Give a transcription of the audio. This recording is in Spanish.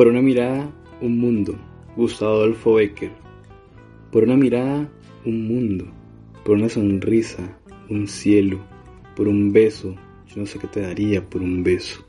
Por una mirada, un mundo. Gustavo Adolfo Becker. Por una mirada, un mundo. Por una sonrisa, un cielo. Por un beso, yo no sé qué te daría por un beso.